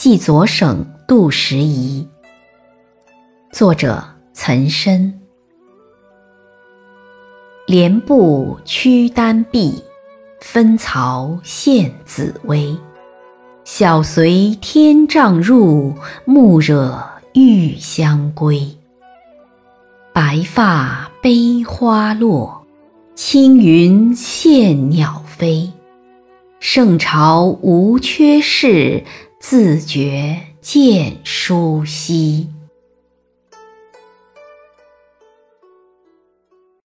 寄左省杜十遗。作者：岑参。莲步驱丹碧，分曹献紫薇。晓随天帐入，暮惹玉香归。白发悲花落，青云羡鸟飞。圣朝无缺事，自觉见殊稀。